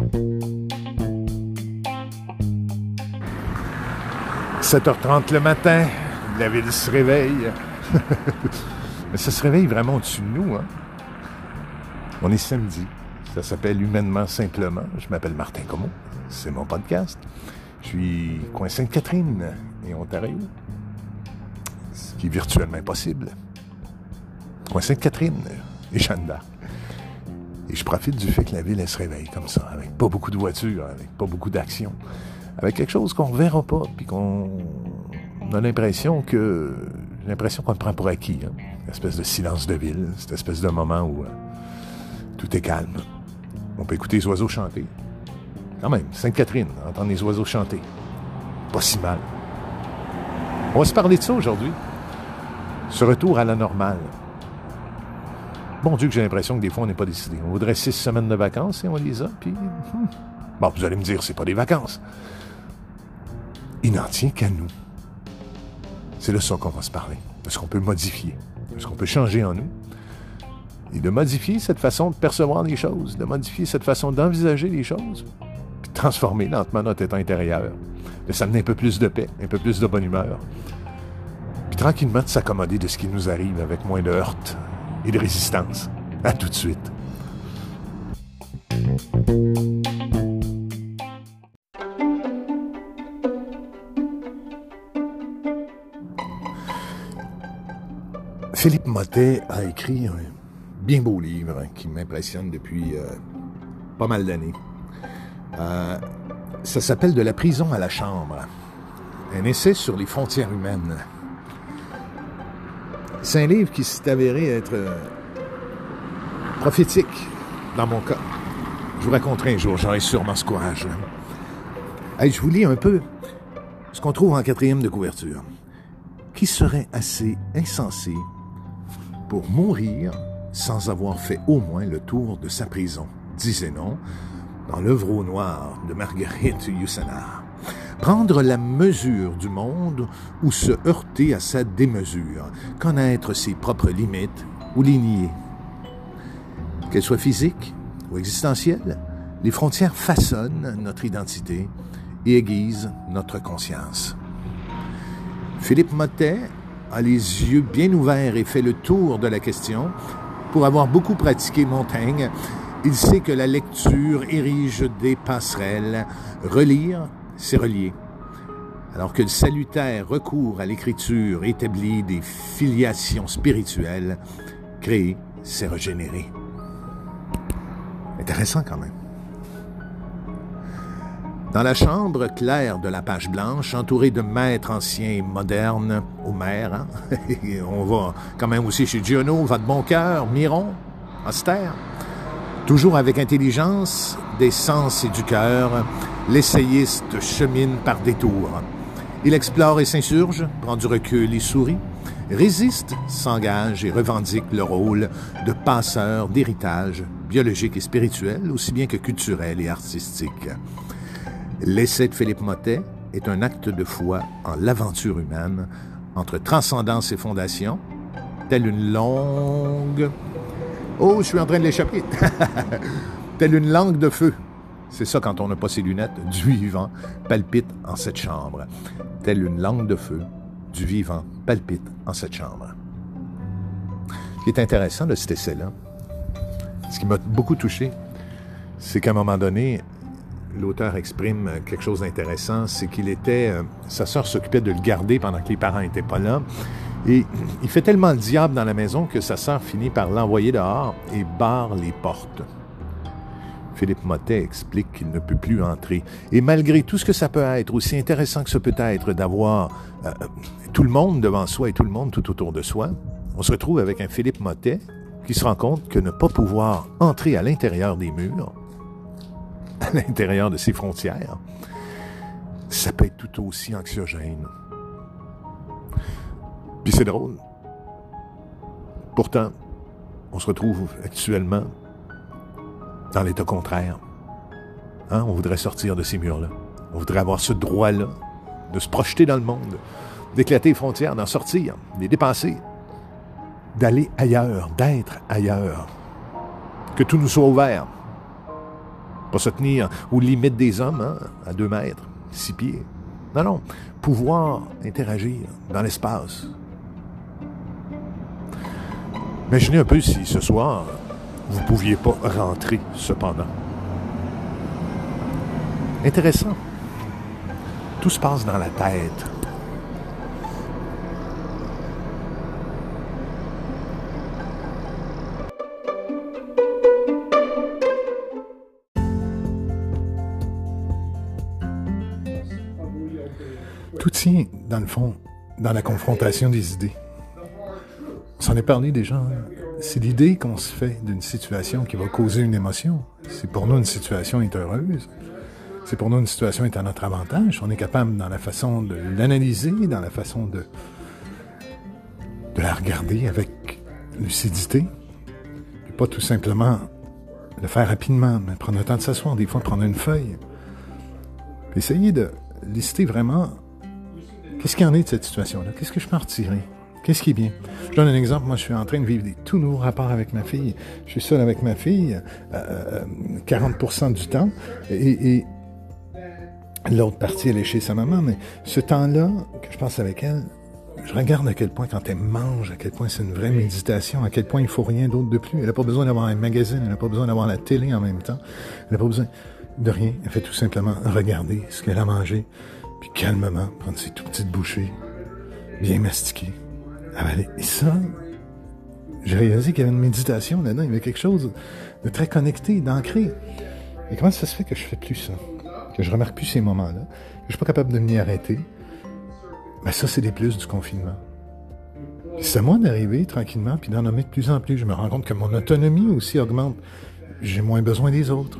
« 7h30 le matin, la ville se réveille. Mais ça se réveille vraiment au-dessus de nous. Hein? On est samedi. Ça s'appelle Humainement Simplement. Je m'appelle Martin Como. C'est mon podcast. Je suis coin Sainte-Catherine et Ontario. Ce qui est virtuellement impossible. Coin Sainte-Catherine et Jeanne d'Arc. Et je profite du fait que la ville, elle se réveille comme ça, avec pas beaucoup de voitures, avec pas beaucoup d'action, avec quelque chose qu'on ne verra pas, puis qu'on a l'impression que... L'impression qu'on le prend pour acquis. Hein? Une espèce de silence de ville, cette espèce de moment où euh, tout est calme. On peut écouter les oiseaux chanter. Quand même, Sainte-Catherine, entendre les oiseaux chanter. Pas si mal. On va se parler de ça aujourd'hui. Ce retour à la normale. Bon Dieu que j'ai l'impression que des fois, on n'est pas décidé. On voudrait six semaines de vacances et on les a, puis... Hmm. Bon, vous allez me dire, c'est pas des vacances. Il n'en tient qu'à nous. C'est de ça qu'on va se parler. De ce qu'on peut modifier? De ce qu'on peut changer en nous? Et de modifier cette façon de percevoir les choses. De modifier cette façon d'envisager les choses. Puis transformer lentement notre état intérieur. De s'amener un peu plus de paix, un peu plus de bonne humeur. Puis tranquillement de s'accommoder de ce qui nous arrive avec moins de heurts, et de résistance. À tout de suite. Philippe Motet a écrit un bien beau livre qui m'impressionne depuis euh, pas mal d'années. Euh, ça s'appelle De la prison à la chambre. Un essai sur les frontières humaines. C'est un livre qui s'est avéré être euh, prophétique dans mon cas. Je vous raconterai un jour, j'aurai sûrement ce courage. je vous lis un peu ce qu'on trouve en quatrième de couverture. Qui serait assez insensé pour mourir sans avoir fait au moins le tour de sa prison, disait-on dans l'œuvre au noir de Marguerite Yourcenar prendre la mesure du monde ou se heurter à sa démesure, connaître ses propres limites ou les nier. Qu'elles soient physiques ou existentielles, les frontières façonnent notre identité et aiguisent notre conscience. Philippe Motet a les yeux bien ouverts et fait le tour de la question. Pour avoir beaucoup pratiqué Montaigne, il sait que la lecture érige des passerelles. Relire, c'est relié. Alors que le salutaire recours à l'écriture établit des filiations spirituelles, créer, c'est régénérer. Intéressant quand même. Dans la chambre claire de la page blanche, entourée de maîtres anciens et modernes, Homère, hein? on va quand même aussi chez Giono, va de bon cœur, Miron, austère, toujours avec intelligence, des sens et du cœur, l'essayiste chemine par détour. Il explore et s'insurge, prend du recul et sourit, résiste, s'engage et revendique le rôle de passeur d'héritage biologique et spirituel, aussi bien que culturel et artistique. L'essai de Philippe Motet est un acte de foi en l'aventure humaine entre transcendance et fondation, telle une longue... Oh, je suis en train de l'échapper. telle une langue de feu c'est ça quand on n'a pas ses lunettes. Du vivant palpite en cette chambre. Telle une langue de feu, du vivant palpite en cette chambre. Ce qui est intéressant de cet essai-là, ce qui m'a beaucoup touché, c'est qu'à un moment donné, l'auteur exprime quelque chose d'intéressant, c'est qu'il était... Euh, sa sœur s'occupait de le garder pendant que les parents n'étaient pas là. Et il fait tellement le diable dans la maison que sa sœur finit par l'envoyer dehors et barre les portes. Philippe Motet explique qu'il ne peut plus entrer. Et malgré tout ce que ça peut être, aussi intéressant que ce peut être d'avoir euh, tout le monde devant soi et tout le monde tout autour de soi, on se retrouve avec un Philippe Motet qui se rend compte que ne pas pouvoir entrer à l'intérieur des murs, à l'intérieur de ses frontières, ça peut être tout aussi anxiogène. Puis c'est drôle. Pourtant, on se retrouve actuellement dans l'état contraire. Hein? On voudrait sortir de ces murs-là. On voudrait avoir ce droit-là de se projeter dans le monde, d'éclater les frontières, d'en sortir, les dépasser, d'aller ailleurs, d'être ailleurs. Que tout nous soit ouvert. Pas se tenir aux limites des hommes, hein, à deux mètres, six pieds. Non, non. Pouvoir interagir dans l'espace. Imaginez un peu si ce soir, vous ne pouviez pas rentrer cependant. Intéressant. Tout se passe dans la tête. Tout tient, dans le fond, dans la confrontation des idées. On s'en est parlé déjà. Hein. C'est l'idée qu'on se fait d'une situation qui va causer une émotion. Si pour nous une situation est heureuse, c'est pour nous une situation est à notre avantage. On est capable dans la façon de l'analyser, dans la façon de, de la regarder avec lucidité. Et pas tout simplement le faire rapidement, mais prendre le temps de s'asseoir, des fois prendre une feuille. essayer de lister vraiment Qu'est-ce qu'il y en est de cette situation-là? Qu'est-ce que je peux retirer? Qu'est-ce qui est bien? Je donne un exemple. Moi, je suis en train de vivre des tout nouveaux rapports avec ma fille. Je suis seul avec ma fille euh, 40% du temps. Et, l'autre partie, elle est chez sa maman. Mais ce temps-là que je passe avec elle, je regarde à quel point, quand elle mange, à quel point c'est une vraie méditation, à quel point il faut rien d'autre de plus. Elle n'a pas besoin d'avoir un magazine, elle n'a pas besoin d'avoir la télé en même temps. Elle n'a pas besoin de rien. Elle fait tout simplement regarder ce qu'elle a mangé, puis calmement prendre ses tout petites bouchées, bien mastiquer, avaler. Et ça, j'ai réalisé qu'il y avait une méditation là-dedans, il y avait quelque chose de très connecté, d'ancré. Et comment ça se fait que je fais plus ça? Que je remarque plus ces moments-là? Que je suis pas capable de m'y arrêter? Ben ça, c'est des plus du confinement. C'est à moi d'arriver tranquillement, puis d'en nommer de plus en plus. Je me rends compte que mon autonomie aussi augmente. J'ai moins besoin des autres.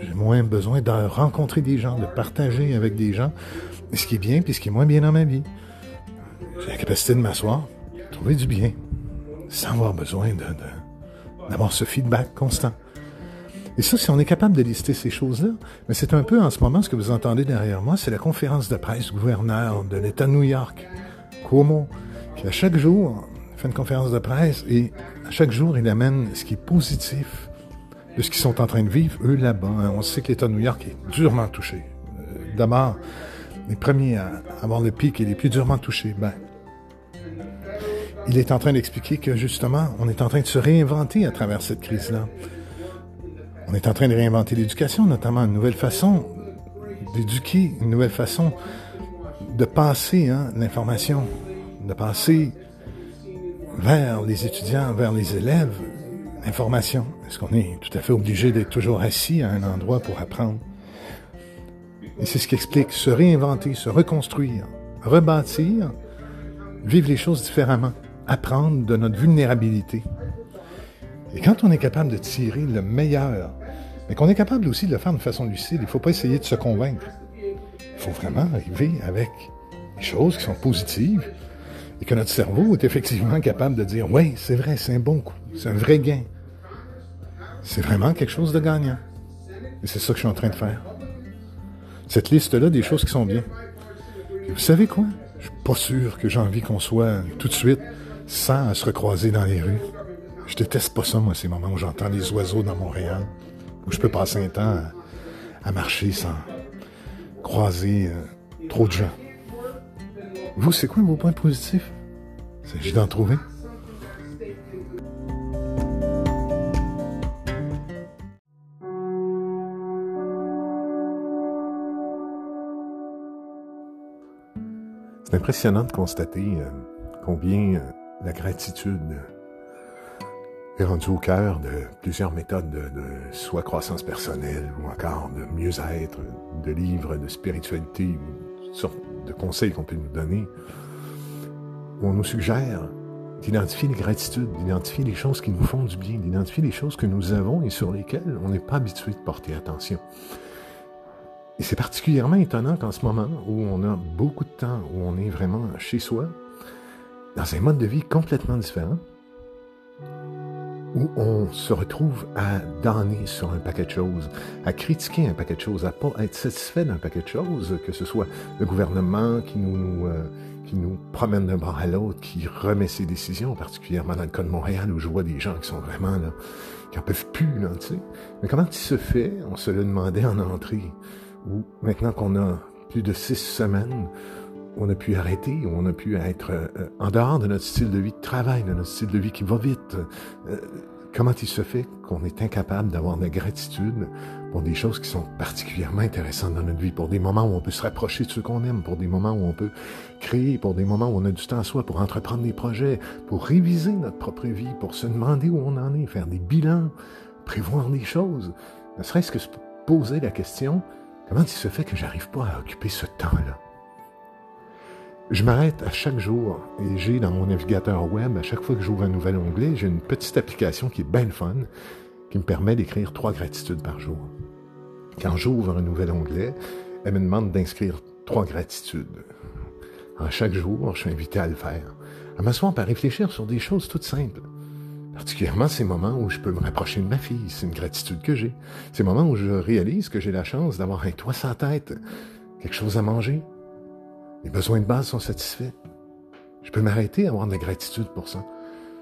J'ai moins besoin de rencontrer des gens, de partager avec des gens ce qui est bien puis ce qui est moins bien dans ma vie. J'ai la capacité de m'asseoir, trouver du bien, sans avoir besoin d'avoir ce feedback constant. Et ça, si on est capable de lister ces choses-là, mais c'est un peu en ce moment ce que vous entendez derrière moi, c'est la conférence de presse du gouverneur de l'État de New York, Cuomo, qui à chaque jour fait une conférence de presse et à chaque jour, il amène ce qui est positif de ce qu'ils sont en train de vivre, eux, là-bas. On sait que l'État de New York est durement touché. Euh, d'abord, les premiers à avoir le pic et les plus durement touchés, ben, il est en train d'expliquer que justement, on est en train de se réinventer à travers cette crise-là. On est en train de réinventer l'éducation, notamment une nouvelle façon d'éduquer, une nouvelle façon de passer hein, l'information, de passer vers les étudiants, vers les élèves, l'information. Est-ce qu'on est tout à fait obligé d'être toujours assis à un endroit pour apprendre? Et c'est ce qui explique se réinventer, se reconstruire, rebâtir, vivre les choses différemment, apprendre de notre vulnérabilité. Et quand on est capable de tirer le meilleur, mais qu'on est capable aussi de le faire de façon lucide, il ne faut pas essayer de se convaincre. Il faut vraiment arriver avec des choses qui sont positives et que notre cerveau est effectivement capable de dire, oui, c'est vrai, c'est un bon coup, c'est un vrai gain. C'est vraiment quelque chose de gagnant. Et c'est ça que je suis en train de faire. Cette liste-là des choses qui sont bien. vous savez quoi? Je suis pas sûr que j'ai envie qu'on soit tout de suite sans se recroiser dans les rues. Je déteste pas ça, moi, ces moments où j'entends les oiseaux dans Montréal, où je peux passer un temps à, marcher sans croiser euh, trop de gens. Vous, c'est quoi vos points positifs? Il s'agit d'en trouver. C'est impressionnant de constater euh, combien euh, la gratitude est rendue au cœur de plusieurs méthodes de, de soit croissance personnelle ou encore de mieux-être, de livres de spiritualité, toutes sortes de conseils qu'on peut nous donner, où on nous suggère d'identifier les gratitudes, d'identifier les choses qui nous font du bien, d'identifier les choses que nous avons et sur lesquelles on n'est pas habitué de porter attention. Et c'est particulièrement étonnant qu'en ce moment où on a beaucoup de temps, où on est vraiment chez soi, dans un mode de vie complètement différent, où on se retrouve à donner sur un paquet de choses, à critiquer un paquet de choses, à pas être satisfait d'un paquet de choses, que ce soit le gouvernement qui nous, euh, qui nous promène d'un bord à l'autre, qui remet ses décisions, particulièrement dans le cas de Montréal, où je vois des gens qui sont vraiment là, qui en peuvent plus, là, tu sais. Mais comment il se fait, on se le demandait en entrée, où maintenant qu'on a plus de six semaines, on a pu arrêter, on a pu être euh, en dehors de notre style de vie de travail, de notre style de vie qui va vite. Euh, comment il se fait qu'on est incapable d'avoir de la gratitude pour des choses qui sont particulièrement intéressantes dans notre vie, pour des moments où on peut se rapprocher de ceux qu'on aime, pour des moments où on peut créer, pour des moments où on a du temps à soi, pour entreprendre des projets, pour réviser notre propre vie, pour se demander où on en est, faire des bilans, prévoir des choses, ne serait-ce que se poser la question, comment il se fait que j'arrive pas à occuper ce temps-là? Je m'arrête à chaque jour et j'ai dans mon navigateur web, à chaque fois que j'ouvre un nouvel onglet, j'ai une petite application qui est bien fun, qui me permet d'écrire trois gratitudes par jour. Quand j'ouvre un nouvel onglet, elle me demande d'inscrire trois gratitudes. À chaque jour, je suis invité à le faire, à m'asseoir à réfléchir sur des choses toutes simples. Particulièrement ces moments où je peux me rapprocher de ma fille, c'est une gratitude que j'ai. Ces moments où je réalise que j'ai la chance d'avoir un toit sans tête, quelque chose à manger, mes besoins de base sont satisfaits. Je peux m'arrêter à avoir de la gratitude pour ça.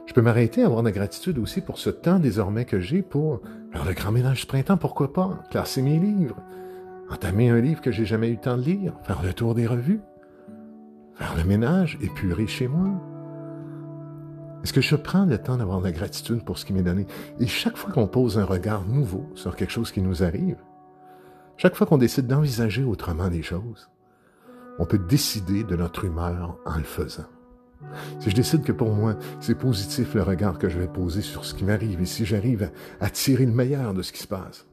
Je peux m'arrêter à avoir de la gratitude aussi pour ce temps désormais que j'ai pour faire le grand ménage du printemps, pourquoi pas, classer mes livres, entamer un livre que j'ai jamais eu le temps de lire, faire le tour des revues, faire le ménage, épurer chez moi. Est-ce que je prends le temps d'avoir de la gratitude pour ce qui m'est donné? Et chaque fois qu'on pose un regard nouveau sur quelque chose qui nous arrive, chaque fois qu'on décide d'envisager autrement des choses, on peut décider de notre humeur en le faisant. Si je décide que pour moi, c'est positif le regard que je vais poser sur ce qui m'arrive et si j'arrive à, tirer le meilleur de ce qui se passe.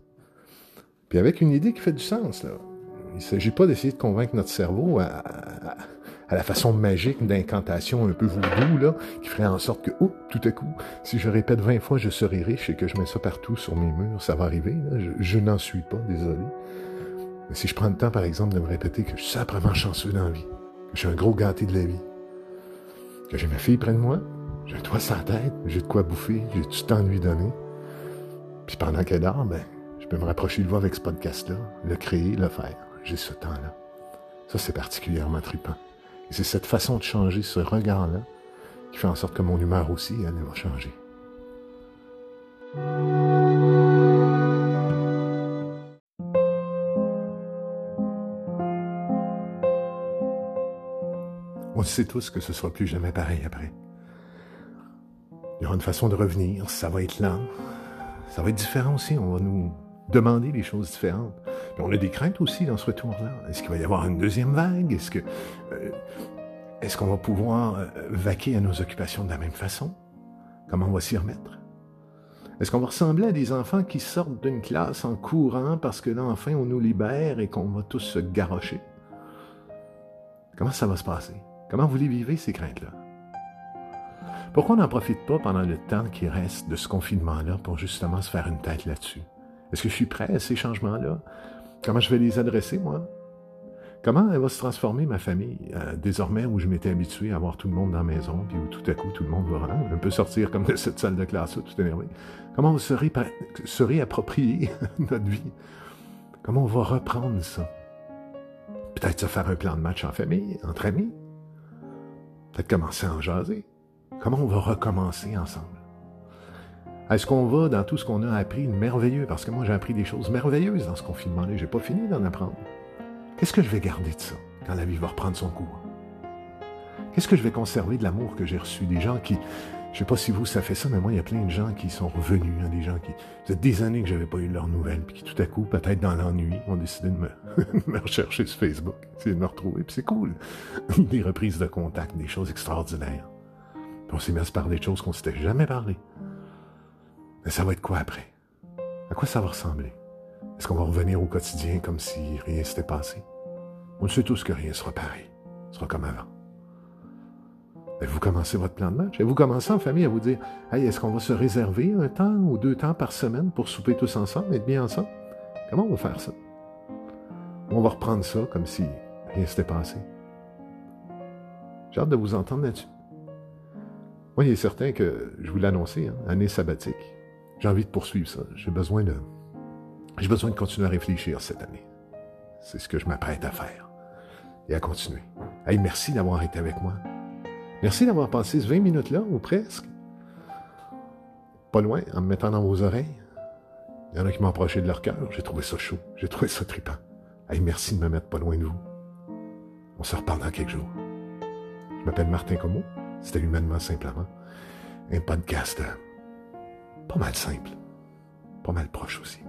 Puis avec une idée qui fait du sens, là. Il ne s'agit pas d'essayer de convaincre notre cerveau à, la façon magique d'incantation un peu voodoo, qui ferait en sorte que, oh, tout à coup, si je répète 20 fois je serai riche et que je mets ça partout sur mes murs, ça va arriver. je, n'en suis pas, désolé. Mais si je prends le temps, par exemple, de me répéter que je suis simplement chanceux dans la vie, que je suis un gros gâté de la vie, que j'ai ma fille près de moi, j'ai un toit sans tête, j'ai de quoi bouffer, j'ai du temps de lui donner, puis pendant qu'elle dort, ben, je peux me rapprocher de vous avec ce podcast-là, le créer, le faire. J'ai ce temps-là. Ça, c'est particulièrement trippant. Et c'est cette façon de changer ce regard-là qui fait en sorte que mon humeur aussi, va changer. On sait tous que ce sera plus jamais pareil après. Il y aura une façon de revenir, ça va être lent, ça va être différent aussi, on va nous demander des choses différentes. On a des craintes aussi dans ce retour-là. Est-ce qu'il va y avoir une deuxième vague? Est-ce que euh, qu'on va pouvoir euh, vaquer à nos occupations de la même façon? Comment on va s'y remettre? Est-ce qu'on va ressembler à des enfants qui sortent d'une classe en courant parce que là, enfin, on nous libère et qu'on va tous se garrocher? Comment ça va se passer? Comment vous les vivez, ces craintes-là? Pourquoi on n'en profite pas pendant le temps qui reste de ce confinement-là pour justement se faire une tête là-dessus? Est-ce que je suis prêt à ces changements-là? Comment je vais les adresser, moi? Comment elle va se transformer, ma famille, euh, désormais où je m'étais habitué à avoir tout le monde dans la maison, puis où tout à coup tout le monde va un peu sortir comme de cette salle de classe-là, tout énervé? Comment on va se, se réapproprier notre vie? Comment on va reprendre ça? Peut-être se faire un plan de match en famille, entre amis? Peut-être commencer à en jaser. Comment on va recommencer ensemble? Est-ce qu'on va dans tout ce qu'on a appris de merveilleux? Parce que moi, j'ai appris des choses merveilleuses dans ce confinement-là. J'ai pas fini d'en apprendre. Qu'est-ce que je vais garder de ça quand la vie va reprendre son cours? Qu'est-ce que je vais conserver de l'amour que j'ai reçu? Des gens qui, je sais pas si vous, ça fait ça, mais moi, il y a plein de gens qui sont revenus, hein, des gens qui, ça des années que j'avais pas eu leurs nouvelles, puis qui tout à coup, peut-être dans l'ennui, ont décidé de me, rechercher sur Facebook, de me retrouver, puis c'est cool. des reprises de contact, des choses extraordinaires. Puis on s'est mis à se parler de choses qu'on s'était jamais parlé. Mais ça va être quoi après? À quoi ça va ressembler? Est-ce qu'on va revenir au quotidien comme si rien s'était passé? On sait tous que rien sera pareil. Ce sera comme avant. Vous commencez votre plan de match? Et vous commencez en famille à vous dire Hey, est-ce qu'on va se réserver un temps ou deux temps par semaine pour souper tous ensemble, être bien ensemble? Comment on va faire ça? On va reprendre ça comme si rien s'était passé. J'ai hâte de vous entendre là-dessus. Moi, il est certain que, je vous l'ai hein, année sabbatique. J'ai envie de poursuivre ça. J'ai besoin de, j'ai besoin de continuer à réfléchir cette année. C'est ce que je m'apprête à faire. Et à continuer. Hey, merci d'avoir été avec moi. Merci d'avoir passé ce 20 minutes-là, ou presque. Pas loin, en me mettant dans vos oreilles. Il y en a qui m'ont approché de leur cœur. J'ai trouvé ça chaud. J'ai trouvé ça trippant. Hey, merci de me mettre pas loin de vous. On se reparle dans quelques jours. Je m'appelle Martin Como. C'était humainement simplement un podcast euh, pas mal simple, pas mal proche aussi.